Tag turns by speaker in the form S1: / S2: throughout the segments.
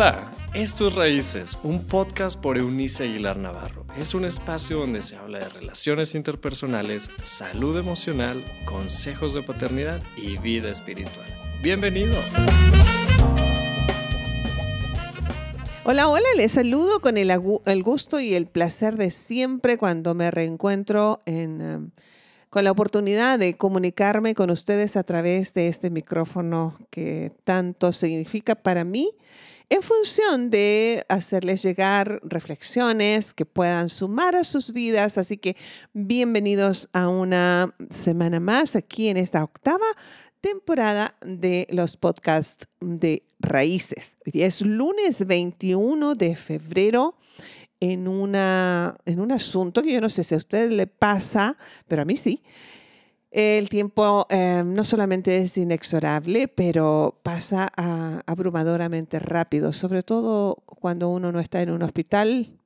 S1: Hola, esto es Raíces, un podcast por Eunice Aguilar Navarro. Es un espacio donde se habla de relaciones interpersonales, salud emocional, consejos de paternidad y vida espiritual. Bienvenido.
S2: Hola, hola, les saludo con el, gusto y el placer de siempre cuando me reencuentro em, con la oportunidad de comunicarme con ustedes a través de este micrófono que tanto significa para mí en función de hacerles llegar reflexiones que puedan sumar a sus vidas. Así que bienvenidos a una semana más aquí en esta octava temporada de los podcasts de Raíces. Es lunes 21 de febrero en, una, en un asunto que yo no sé si a usted le pasa, pero a mí sí. El tiempo em, no solamente es inexorable, pero pasa abrumadoramente rápido, sobre todo cuando uno no está en un hospital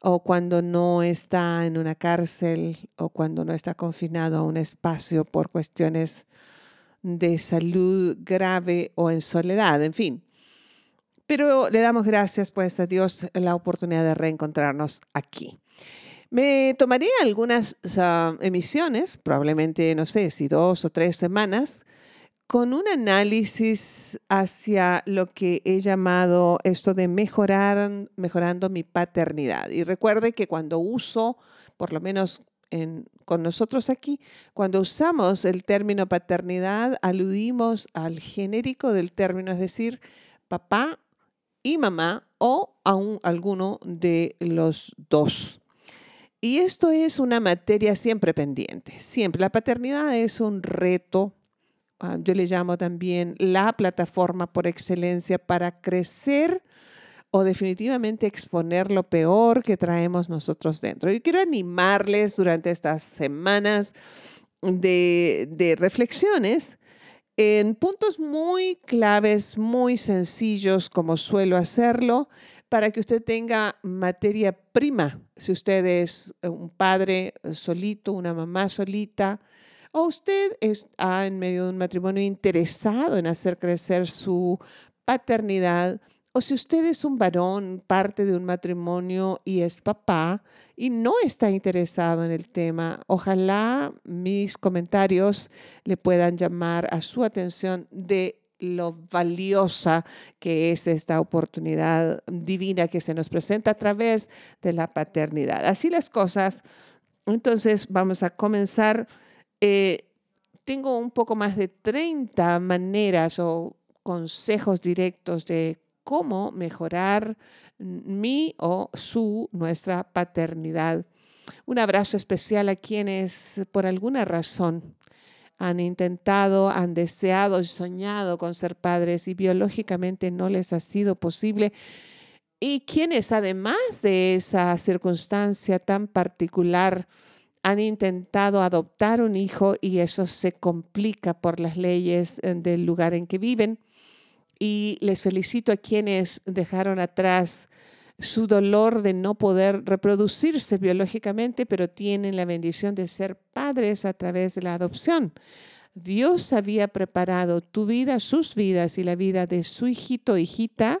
S2: o cuando no está en una cárcel o cuando no está confinado a un espacio por cuestiones de salud grave o en soledad, en fin. Pero le damos gracias pues a Dios la oportunidad de reencontrarnos aquí. Me tomaré algunas emisiones, probablemente, no sé, si dos o tres semanas, con un análisis hacia lo que he llamado esto de mejorar, mejorando mi paternidad. Y recuerde que cuando uso, por lo menos con nosotros aquí, cuando usamos el término paternidad, aludimos al genérico del término, es decir, papá y mamá o aún alguno de los dos. Y esto es una materia siempre pendiente, siempre. La paternidad es un reto, ah, yo le llamo también la plataforma por excelencia para crecer o definitivamente exponer lo peor que traemos nosotros dentro. Yo quiero animarles durante estas semanas de, de reflexiones en puntos muy claves, muy sencillos, como suelo hacerlo, para que usted tenga materia prima. Si usted es eh, un padre eh, solito, una mamá solita, o usted está en medio de un matrimonio interesado en hacer crecer su paternidad, o si usted es un varón, parte de un matrimonio y es papá y no está interesado en el tema, ojalá mis comentarios le puedan llamar a su atención de lo valiosa que es esta oportunidad divina que se nos presenta a través de la paternidad. Así las cosas. Entonces vamos a comenzar. Eh, tengo un poco más de 30 maneras o consejos directos de cómo mejorar mi o su, nuestra paternidad. Un abrazo especial a quienes por alguna razón han intentado, han deseado y soñado con ser padres y biológicamente no les ha sido posible. Y quienes además de esa circunstancia tan particular han intentado adoptar un hijo y eso se complica por las leyes eh, del lugar en que viven. Y les felicito a quienes dejaron atrás su dolor de no poder reproducirse biológicamente, pero tienen la bendición de ser padres a través de la adopción. Dios había preparado tu vida, sus vidas y la vida de su hijito hijita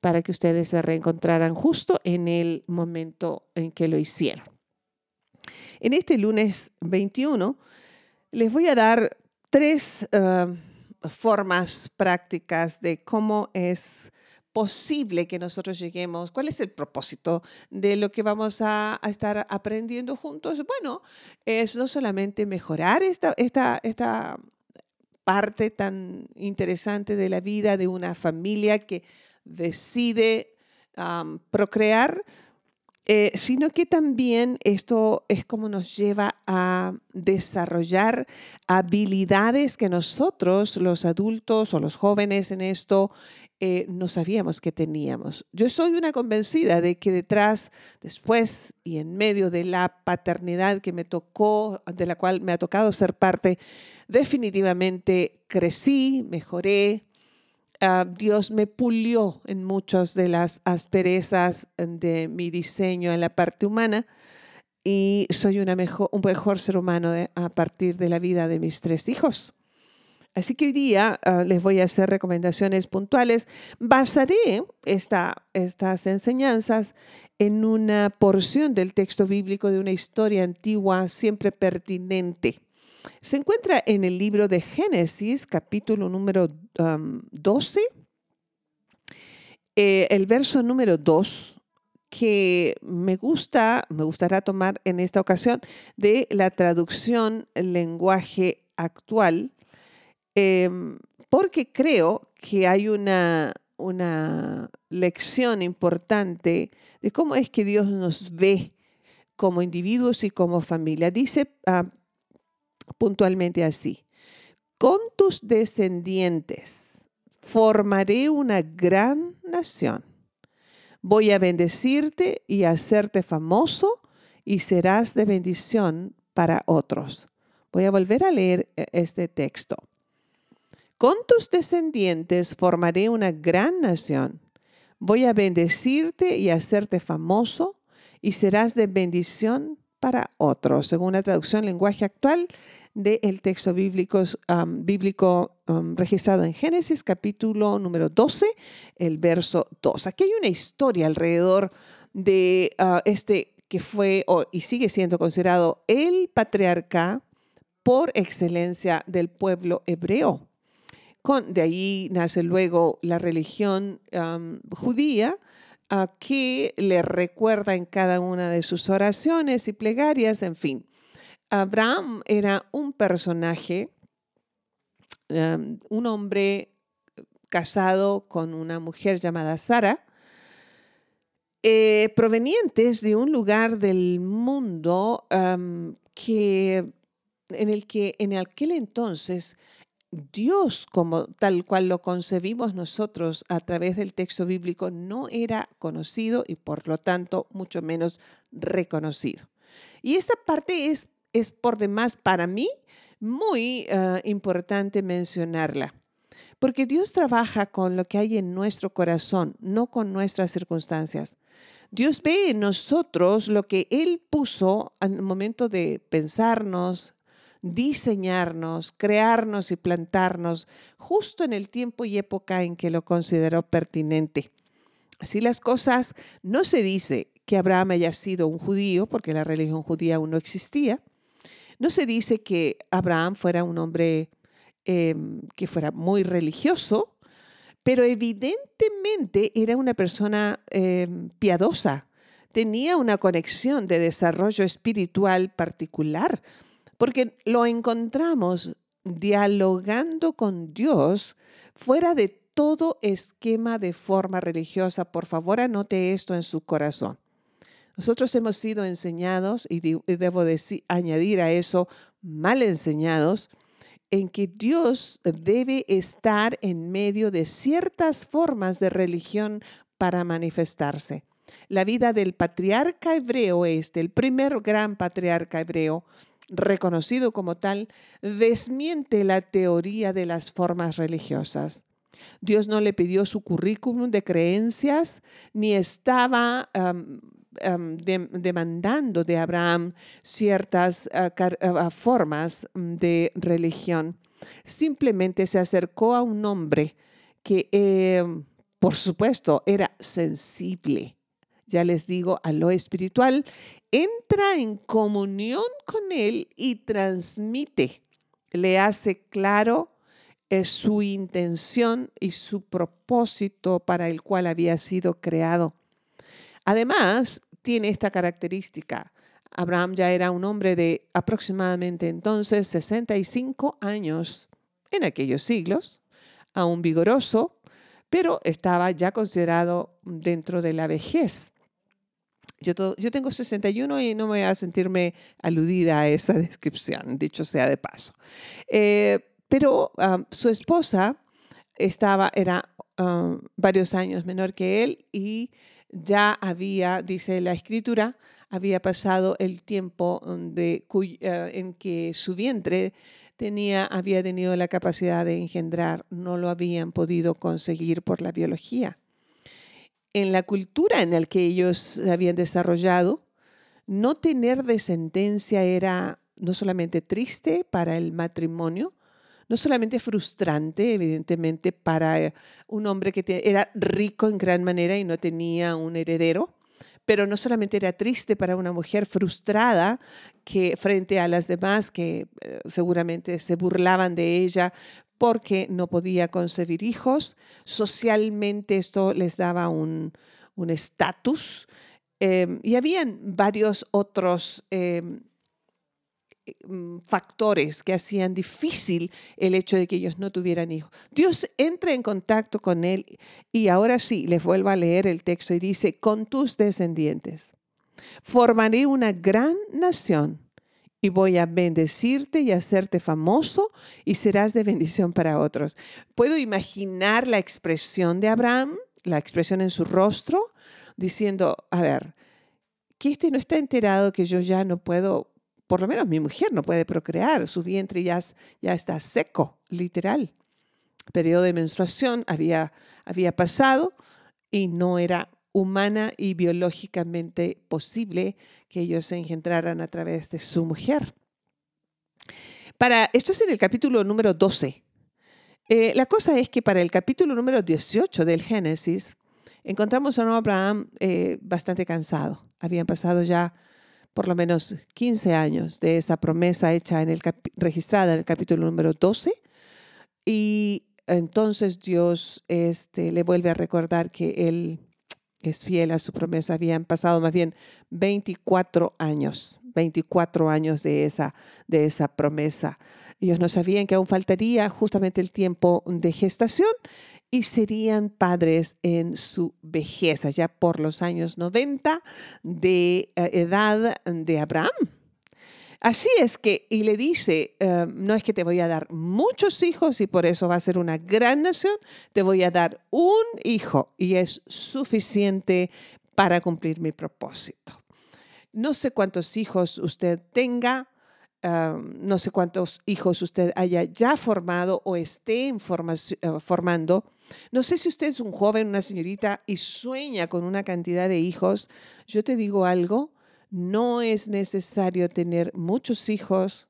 S2: para que ustedes se reencontraran justo en el momento en que lo hicieron. En este lunes 21 les voy a dar tres eh, formas prácticas de cómo es posible que nosotros lleguemos? ¿Cuál es el propósito de lo que vamos a, estar aprendiendo juntos? Bueno, es no solamente mejorar esta, esta, esta parte tan interesante de la vida de una familia que decide procrear, eh, sino que también esto es como nos lleva a desarrollar habilidades que nosotros, los adultos o los jóvenes en esto, eh, no sabíamos que teníamos. Yo soy una convencida de que detrás, después y en medio de la paternidad que me tocó, de la cual me ha tocado ser parte, definitivamente crecí, mejoré, Ah, Dios me pulió en muchas de las asperezas de mi diseño en la parte humana y soy un mejor ser humano a partir de la vida de mis tres hijos. Así que hoy día ah, les voy a hacer recomendaciones puntuales. Basaré estas enseñanzas en una porción del texto bíblico de una historia antigua siempre pertinente. Se encuentra en el libro de Génesis, capítulo número 12, eh, el verso número 2, que me gusta, me gustará tomar en esta ocasión de la traducción lenguaje actual Em, porque creo que hay una, una lección importante de cómo es que Dios nos ve como individuos y como familia. Dice ah, puntualmente así, con tus descendientes formaré una gran nación. Voy a bendecirte y hacerte famoso y serás de bendición para otros. Voy a volver a leer eh, este texto. Con tus descendientes formaré una gran nación. Voy a bendecirte y hacerte famoso y serás de bendición para otros, según la traducción lenguaje actual del texto bíblico, bíblico registrado en Génesis capítulo número 12, el verso 2. Aquí hay una historia alrededor de ah, este que fue y sigue siendo considerado el patriarca por excelencia del pueblo hebreo de ahí nace luego la religión judía, que le recuerda en cada una de sus oraciones y plegarias, en fin. Abraham era un personaje, un hombre casado con una mujer llamada Sara, eh, provenientes de un lugar del mundo que, en el que en aquel entonces Dios como tal cual lo concebimos nosotros a través del texto bíblico no era conocido y por lo tanto mucho menos reconocido. Y esta parte es, es por demás para mí muy ah, importante mencionarla, porque Dios trabaja con lo que hay en nuestro corazón, no con nuestras circunstancias. Dios ve en nosotros lo que Él puso al momento de pensarnos, diseñarnos, crearnos y plantarnos justo en el tiempo y época en que lo consideró pertinente. Así las cosas, no se dice que Abraham haya sido un judío, porque la religión judía aún no existía. No se dice que Abraham fuera un hombre em, que fuera muy religioso, pero evidentemente era una persona em, piadosa, tenía una conexión de desarrollo espiritual particular porque lo encontramos dialogando con Dios fuera de todo esquema de forma religiosa. Por favor, anote esto en su corazón. Nosotros hemos sido enseñados, y debo decir, añadir a eso, mal enseñados, en que Dios debe estar en medio de ciertas formas de religión para manifestarse. La vida del patriarca hebreo este, el primer gran patriarca hebreo, reconocido como tal, desmiente la teoría de las formas religiosas. Dios no le pidió su currículum de creencias ni estaba demandando de Abraham ciertas ah, ah, formas de religión. Simplemente se acercó a un hombre que, em, por supuesto, era sensible ya les digo, a lo espiritual, entra en comunión con Él y transmite, le hace claro su intención y su propósito para el cual había sido creado. Además, tiene esta característica. Abraham ya era un hombre de aproximadamente entonces 65 años en aquellos siglos, aún vigoroso, pero estaba ya considerado dentro de la vejez. Yo, tengo 61 y no me voy a sentirme aludida a esa descripción, dicho sea de paso. Eh, pero su esposa estaba, era varios años menor que él y ya había, dice la escritura, había pasado el tiempo eh, en que su vientre tenía, había tenido la capacidad de engendrar, no lo habían podido conseguir por la biología. En la cultura en la que ellos se habían desarrollado, no tener descendencia era no solamente triste para el matrimonio, no solamente frustrante, evidentemente, para un hombre que era rico en gran manera y no tenía un heredero, pero no solamente era triste para una mujer frustrada que frente a las demás que eh, seguramente se burlaban de ella porque no podía concebir hijos, socialmente esto les daba un estatus em, y habían varios otros em, factores que hacían difícil el hecho de que ellos no tuvieran hijos. Dios entra en contacto con él y ahora sí, les vuelvo a leer el texto y dice, con tus descendientes formaré una gran nación y voy a bendecirte y hacerte famoso y serás de bendición para otros. Puedo imaginar la expresión de Abraham, la expresión en su rostro, diciendo, a ver, que este no está enterado que yo ya no puedo por lo menos mi mujer no puede procrear, su vientre ya, ya está seco, literal. Periodo de menstruación había, había pasado y no era humana y biológicamente posible que ellos se engendraran a través de su mujer. Para, esto es en el capítulo número 12. Eh, la cosa es que para el capítulo número 18 del Génesis encontramos a Abraham eh, bastante cansado. Habían pasado ya por lo menos 15 años de esa promesa hecha en el registrada en el capítulo número 12 y entonces Dios este, le vuelve a recordar que él es fiel a su promesa. Habían pasado más bien 24 años, 24 años de esa, de esa promesa. Ellos no sabían que aún faltaría justamente el tiempo de gestación y serían padres en su vejez, ya por los años 90 de eh, edad de Abraham. Así es que, y le dice, eh, no es que te voy a dar muchos hijos y por eso va a ser una gran nación, te voy a dar un hijo y es suficiente para cumplir mi propósito. No sé cuántos hijos usted tenga, no sé cuántos hijos usted haya ya formado o esté eh, formando. No sé si usted es un joven, una señorita y sueña con una cantidad de hijos. Yo te digo algo, no es necesario tener muchos hijos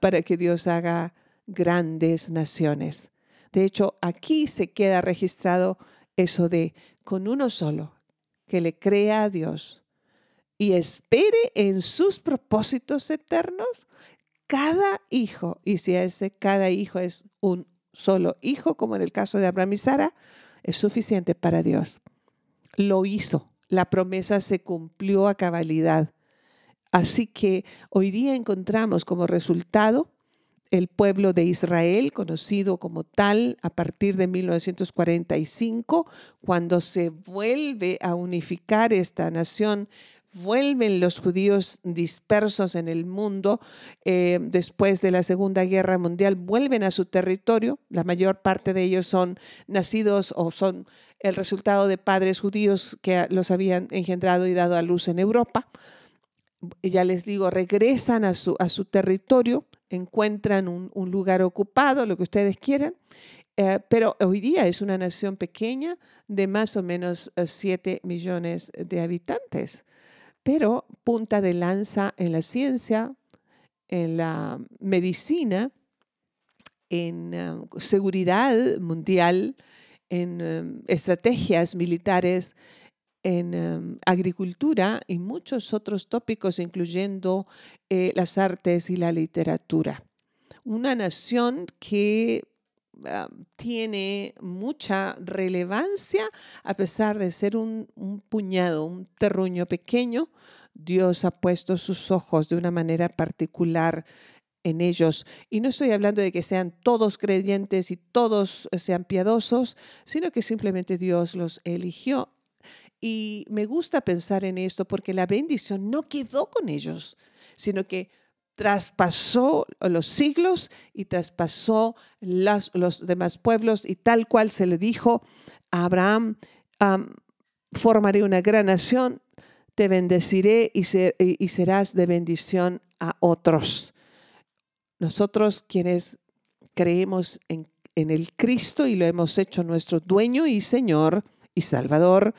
S2: para que Dios haga grandes naciones. De hecho, aquí se queda registrado eso de con uno solo, que le crea a Dios y espere en sus propósitos eternos cada hijo. Y si ese cada hijo es un solo hijo, como en el caso de Abraham y Sara, es suficiente para Dios. Lo hizo. La promesa se cumplió a cabalidad. Así que hoy día encontramos como resultado el pueblo de Israel, conocido como tal a partir de 1945, cuando se vuelve a unificar esta nación vuelven los judíos dispersos en el mundo eh, después de la Segunda Guerra Mundial, vuelven a su territorio. La mayor parte de ellos son nacidos o son el resultado de padres judíos que los habían engendrado y dado a luz en Europa. Ya les digo, regresan a su, a su territorio, encuentran un, lugar ocupado, lo que ustedes quieran, eh, pero hoy día es una nación pequeña de más o menos 7 eh, millones de habitantes pero punta de lanza en la ciencia, en la medicina, en um, seguridad mundial, en um, estrategias militares, en um, agricultura y muchos otros tópicos, incluyendo eh, las artes y la literatura. Una nación que Ah, tiene mucha relevancia a pesar de ser un, puñado, un terruño pequeño. Dios ha puesto sus ojos de una manera particular en ellos. Y no estoy hablando de que sean todos creyentes y todos sean piadosos, sino que simplemente Dios los eligió. Y me gusta pensar en esto porque la bendición no quedó con ellos, sino que traspasó los siglos y traspasó los demás pueblos y tal cual se le dijo a Abraham, formaré una gran nación, te bendeciré y, serás de bendición a otros. Nosotros quienes creemos en, en el Cristo y lo hemos hecho nuestro dueño y Señor y Salvador,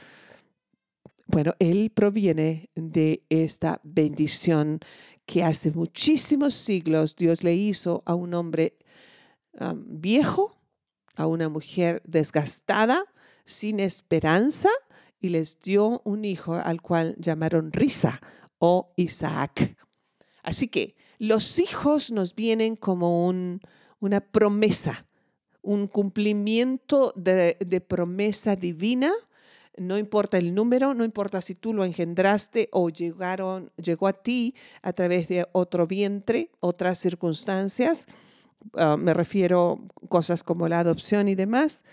S2: bueno, Él proviene de esta bendición que hace muchísimos siglos Dios le hizo a un hombre viejo, a una mujer desgastada, sin esperanza, y les dio un hijo al cual llamaron Risa o Isaac. Así que los hijos nos vienen como una promesa, un cumplimiento de promesa divina no importa el número, no importa si tú lo engendraste o llegaron, llegó a ti a través de otro vientre, otras circunstancias, ah, me refiero cosas como la adopción y demás.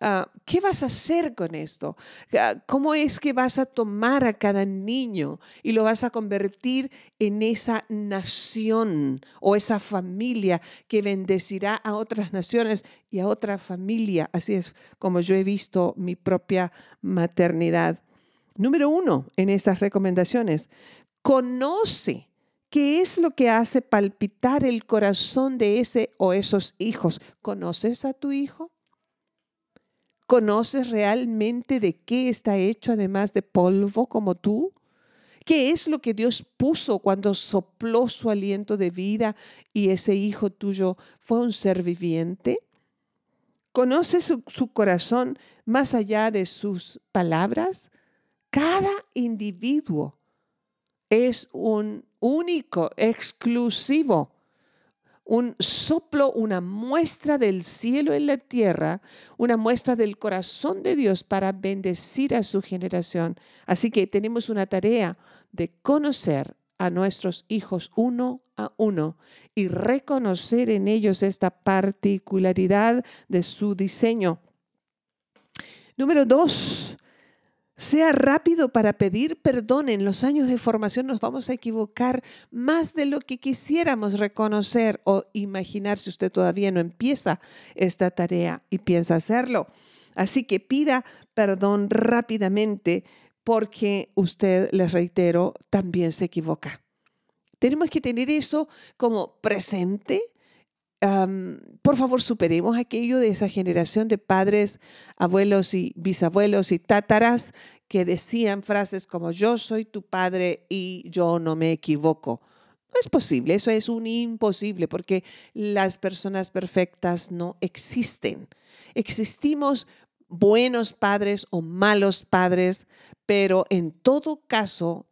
S2: Ah, ¿Qué vas a hacer con esto? Ah, ¿Cómo es que vas a tomar a cada niño y lo vas a convertir en esa nación o esa familia que bendecirá a otras naciones y a otra familia? Así es como yo he visto mi propia maternidad. Número uno en esas recomendaciones, conoce ¿Qué es lo que hace palpitar el corazón de ese o esos hijos? ¿Conoces a tu hijo? ¿Conoces realmente de qué está hecho además de polvo como tú? ¿Qué es lo que Dios puso cuando sopló su aliento de vida y ese hijo tuyo fue un ser viviente? ¿Conoces su, su corazón más allá de sus palabras? Cada individuo es un único, exclusivo un soplo, una muestra del cielo en la tierra, una muestra del corazón de Dios para bendecir a su generación. Así que tenemos una tarea de conocer a nuestros hijos uno a uno y reconocer en ellos esta particularidad de su diseño. Número dos, sea rápido para pedir perdón. En los años de formación nos vamos a equivocar más de lo que quisiéramos reconocer o imaginar si usted todavía no empieza esta tarea y piensa hacerlo. Así que pida perdón rápidamente porque usted, les reitero, también se equivoca. Tenemos que tener eso como presente por favor, superemos aquello de esa generación de padres, abuelos y bisabuelos y tátaras que decían frases como yo soy tu padre y yo no me equivoco. No es posible, eso es un imposible porque las personas perfectas no existen. Existimos buenos padres o malos padres, pero en todo caso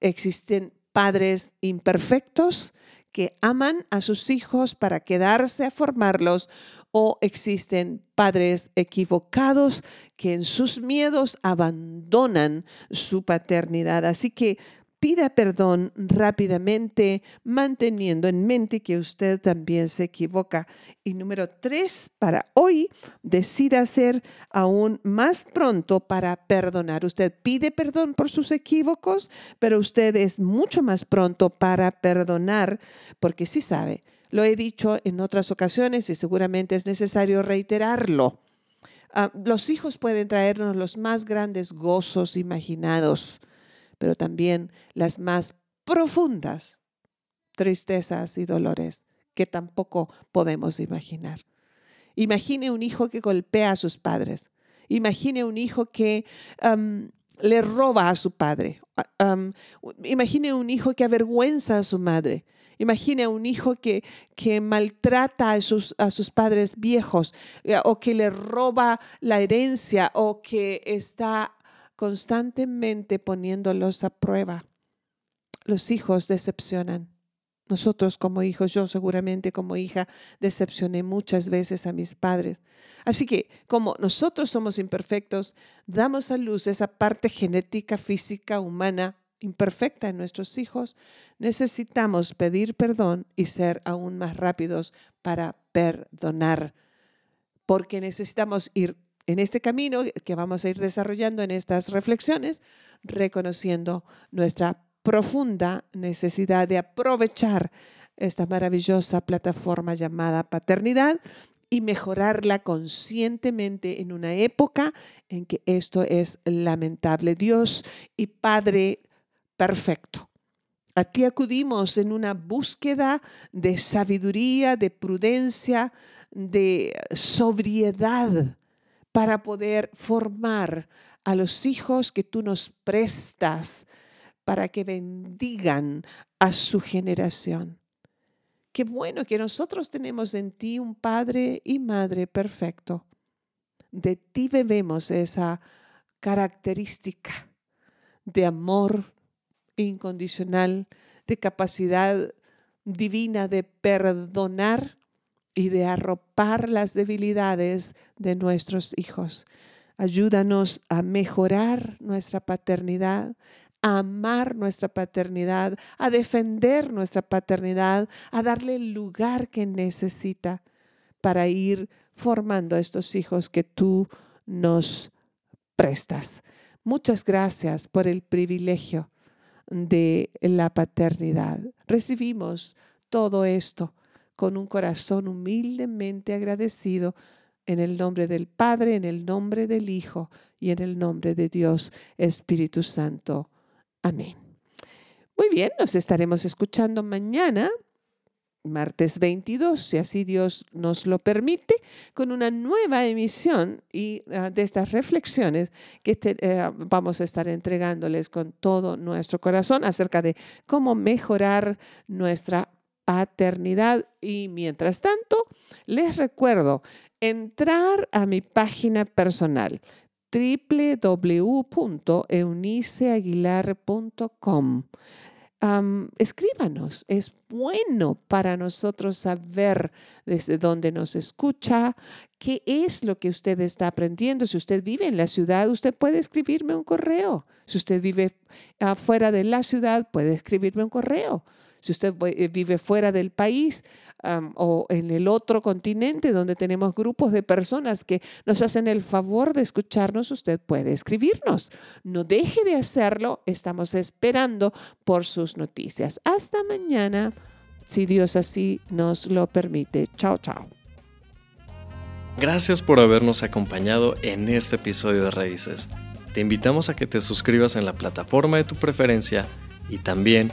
S2: existen padres imperfectos que aman a sus hijos para quedarse a formarlos o existen padres equivocados que en sus miedos abandonan su paternidad. Así que pida perdón rápidamente, manteniendo en mente que usted también se equivoca. Y número tres, para hoy, decida ser aún más pronto para perdonar. Usted pide perdón por sus equívocos, pero usted es mucho más pronto para perdonar, porque sí sabe, lo he dicho en otras ocasiones y seguramente es necesario reiterarlo. Ah, los hijos pueden traernos los más grandes gozos imaginados pero también las más profundas tristezas y dolores que tampoco podemos imaginar. Imagine un hijo que golpea a sus padres. Imagine un hijo que le roba a su padre. imagine un hijo que avergüenza a su madre. Imagine un hijo que, maltrata a sus, a sus padres viejos eh, o que le roba la herencia o que está constantemente poniéndolos a prueba. Los hijos decepcionan. Nosotros como hijos, yo seguramente como hija, decepcioné muchas veces a mis padres. Así que como nosotros somos imperfectos, damos a luz esa parte genética, física, humana, imperfecta en nuestros hijos, necesitamos pedir perdón y ser aún más rápidos para perdonar, porque necesitamos ir en este camino que vamos a ir desarrollando en estas reflexiones, reconociendo nuestra profunda necesidad de aprovechar esta maravillosa plataforma llamada paternidad y mejorarla conscientemente en una época en que esto es lamentable. Dios y Padre perfecto. A ti acudimos en una búsqueda de sabiduría, de prudencia, de sobriedad para poder formar a los hijos que tú nos prestas para que bendigan a su generación. Qué bueno que nosotros tenemos en ti un Padre y Madre perfecto. De ti bebemos esa característica de amor incondicional, de capacidad divina de perdonar y de arropar las debilidades de nuestros hijos. Ayúdanos a mejorar nuestra paternidad, a amar nuestra paternidad, a defender nuestra paternidad, a darle el lugar que necesita para ir formando a estos hijos que tú nos prestas. Muchas gracias por el privilegio de la paternidad. Recibimos todo esto con un corazón humildemente agradecido en el nombre del Padre, en el nombre del Hijo y en el nombre de Dios Espíritu Santo. Amén. Muy bien, nos estaremos escuchando mañana martes 22, si así Dios nos lo permite, con una nueva emisión y ah, de estas reflexiones que eh, vamos a estar entregándoles con todo nuestro corazón acerca de cómo mejorar nuestra paternidad. Y mientras tanto, les recuerdo entrar a mi página personal www.euniceaguilar.com escríbanos. Es bueno para nosotros saber desde dónde nos escucha, qué es lo que usted está aprendiendo. Si usted vive en la ciudad, usted puede escribirme un correo. Si usted vive afuera de la ciudad, puede escribirme un correo. Si usted eh, vive fuera del país o en el otro continente donde tenemos grupos de personas que nos hacen el favor de escucharnos, usted puede escribirnos. No deje de hacerlo. Estamos esperando por sus noticias. Hasta mañana, si Dios así nos lo permite. Chao, chao.
S1: Gracias por habernos acompañado en este episodio de Raíces. Te invitamos a que te suscribas en la plataforma de tu preferencia y también